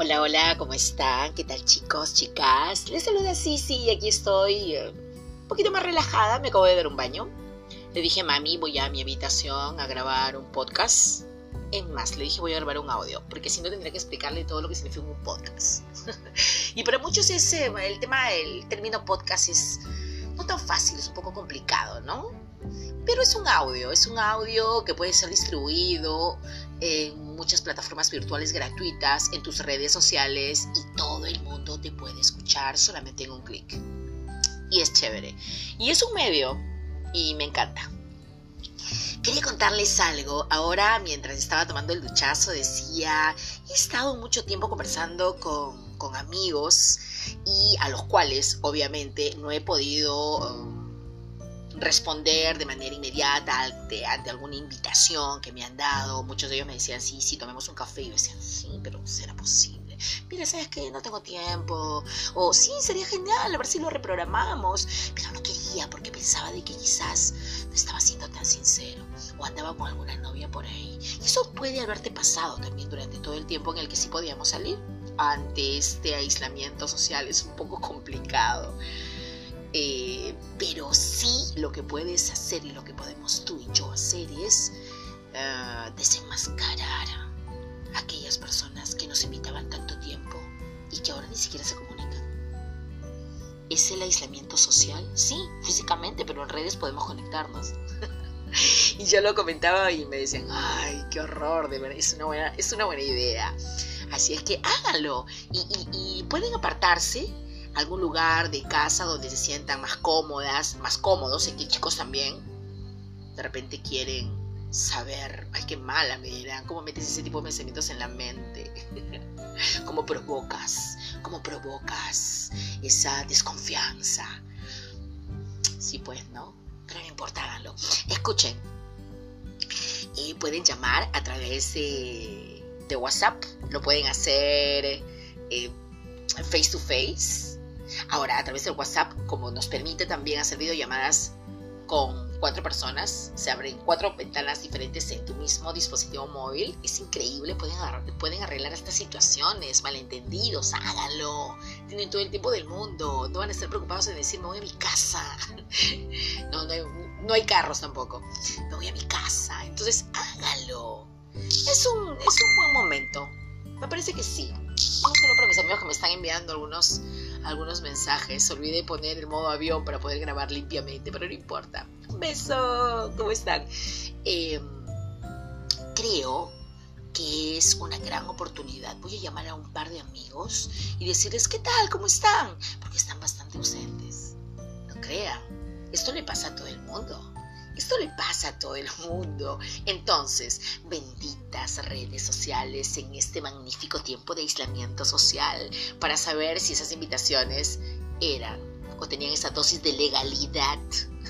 Hola, hola, ¿cómo están? ¿Qué tal chicos, chicas? Les saluda Sisi y aquí estoy eh, un poquito más relajada, me acabo de dar un baño. Le dije, mami, voy a mi habitación a grabar un podcast. En más, le dije, voy a grabar un audio, porque si no tendría que explicarle todo lo que significa un podcast. y para muchos ese, el tema del término podcast es no tan fácil, es un poco complicado, ¿no? Pero es un audio, es un audio que puede ser distribuido en muchas plataformas virtuales gratuitas, en tus redes sociales y todo el mundo te puede escuchar solamente en un clic. Y es chévere. Y es un medio y me encanta. Quería contarles algo. Ahora, mientras estaba tomando el duchazo, decía, he estado mucho tiempo conversando con, con amigos y a los cuales, obviamente, no he podido... Responder de manera inmediata ante, alguna invitación que me han dado. Muchos de ellos me decían, sí, sí, tomemos un café. Y yo decía, sí, pero será posible. Mira, ¿sabes qué? No tengo tiempo. O sí, sería genial, a ver si lo reprogramamos. Pero no quería porque pensaba de que quizás no estaba siendo tan sincero. O andaba con alguna novia por ahí. Eso puede haberte pasado también durante todo el tiempo en el que sí podíamos salir. Ante este aislamiento social es un poco complicado. Eh, pero sí lo que puedes hacer y lo que podemos tú y yo hacer es uh, desenmascarar a aquellas personas que nos invitaban tanto tiempo y que ahora ni siquiera se comunican. ¿Es el aislamiento social? Sí, físicamente, pero en redes podemos conectarnos. y yo lo comentaba y me decían, ay, qué horror, de verdad, es una buena, es una buena idea. Así es que háganlo y, y pueden apartarse algún lugar de casa donde se sientan más cómodas, más cómodos, y que chicos también de repente quieren saber, ay, qué mala me dirán, cómo metes ese tipo de pensamientos en la mente, cómo provocas, cómo provocas esa desconfianza. Sí, pues, ¿no? Pero no importa, háganlo. Escuchen, y pueden llamar a través de, WhatsApp, lo pueden hacer eh, face to face, Ahora, a través del WhatsApp, como nos permite también hacer videollamadas con cuatro personas, se abren cuatro ventanas diferentes en tu mismo dispositivo móvil. Es increíble, pueden, pueden arreglar estas situaciones, malentendidos, háganlo. Tienen todo el tiempo del mundo, no van a estar preocupados en decir, me voy a mi casa. No, no hay, no hay carros tampoco. Me voy a mi casa, entonces hágalo. Es un, es un buen momento. Me parece que sí. No solo para mis amigos que me están enviando algunos algunos mensajes. Olvidé poner el modo avión para poder grabar limpiamente, pero no importa. Un beso, ¿cómo están? Em, creo que es una gran oportunidad. Voy a llamar a un par de amigos y decirles, ¿qué tal? ¿Cómo están? Porque están bastante ausentes. No crean, esto le pasa a todo el mundo. Esto le pasa a todo el mundo. Entonces, benditas redes sociales en este magnífico tiempo de aislamiento social para saber si esas invitaciones eran o tenían esa dosis de legalidad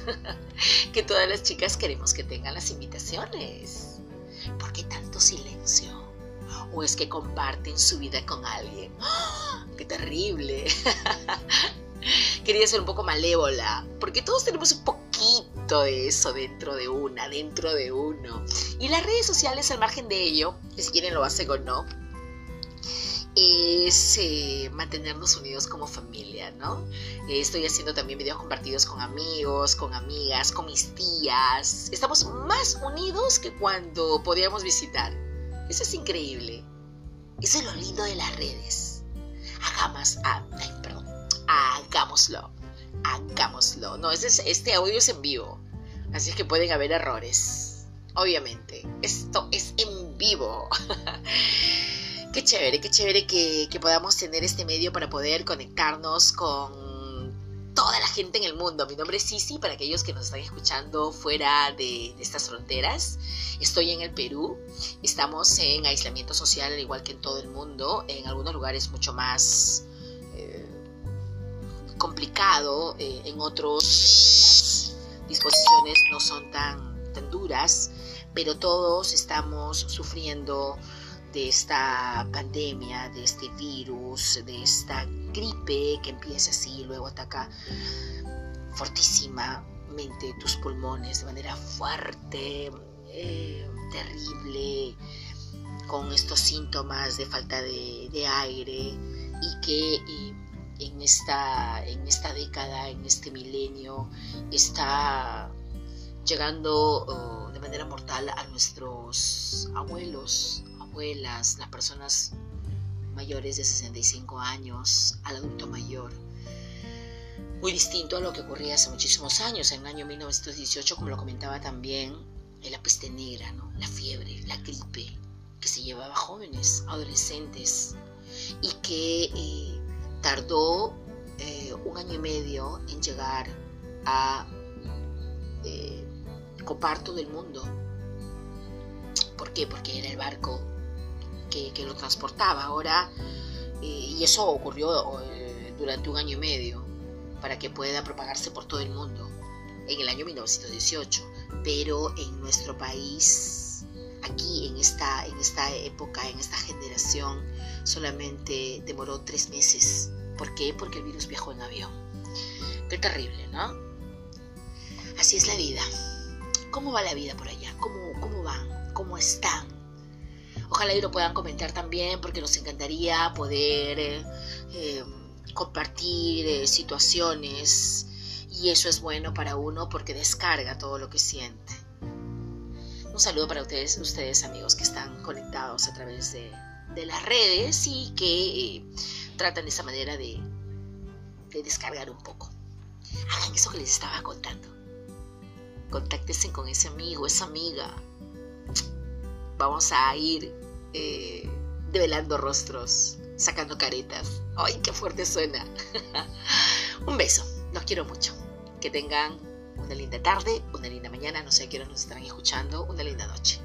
que todas las chicas queremos que tengan las invitaciones. ¿Por qué tanto silencio? ¿O es que comparten su vida con alguien? ¡Ah! ¡Qué terrible! Quería ser un poco malévola, porque todos tenemos un poco de eso dentro de una, dentro de uno. Y las redes sociales, al margen de ello, que si quieren lo hacen o no, es eh, mantenernos unidos como familia, ¿no? Estoy haciendo también videos compartidos con amigos, con amigas, con mis tías. Estamos más unidos que cuando podíamos visitar. Eso es increíble. Eso es lo lindo de las redes. Hagamos, ah, perdón, hagámoslo hagámoslo. No, este, este audio es en vivo, así es que pueden haber errores. Obviamente, esto es en vivo. qué chévere, qué chévere que, podamos tener este medio para poder conectarnos con toda la gente en el mundo. Mi nombre es Sisi, para aquellos que nos están escuchando fuera de, estas fronteras. Estoy en el Perú, estamos en aislamiento social al igual que en todo el mundo, en algunos lugares mucho más complicado, eh, en otros disposiciones no son tan, tan duras, pero todos estamos sufriendo de esta pandemia, de este virus, de esta gripe que empieza así y luego ataca fortísimamente tus pulmones de manera fuerte, eh, terrible. con estos síntomas de falta de, aire y que esta, en esta década, en este milenio, está llegando oh, de manera mortal a nuestros abuelos, abuelas, las personas mayores de 65 años, al adulto mayor. Muy distinto a lo que ocurría hace muchísimos años, en el año 1918, como lo comentaba también, la peste negra, ¿no? la fiebre, la gripe, que se llevaba a jóvenes, adolescentes, y que eh, tardó eh, un año y medio en llegar a eh, copar todo el mundo. ¿Por qué? Porque era el barco que, lo transportaba. Ahora, y eso ocurrió durante un año y medio, para que pueda propagarse por todo el mundo, en el año 1918. Pero en nuestro país aquí en esta, en esta época, en esta generación, solamente demoró tres meses. ¿Por qué? Porque el virus viajó en avión. Qué terrible, ¿no? Así es la vida. ¿Cómo va la vida por allá? ¿Cómo, cómo van? ¿Cómo están? Ojalá y lo puedan comentar también porque nos encantaría poder eh, eh, compartir eh, situaciones y eso es bueno para uno porque descarga todo lo que siente. Un saludo para ustedes, ustedes amigos que están conectados a través de, las redes y que eh, tratan de esa manera de, descargar un poco. Hagan eso que les estaba contando. Contáctense con ese amigo, esa amiga. Vamos a ir eh, develando rostros, sacando caretas. ¡Ay, qué fuerte suena! un beso, los quiero mucho. Que tengan una linda tarde, una linda mañana, no sé a qué hora nos estarán escuchando, una linda noche.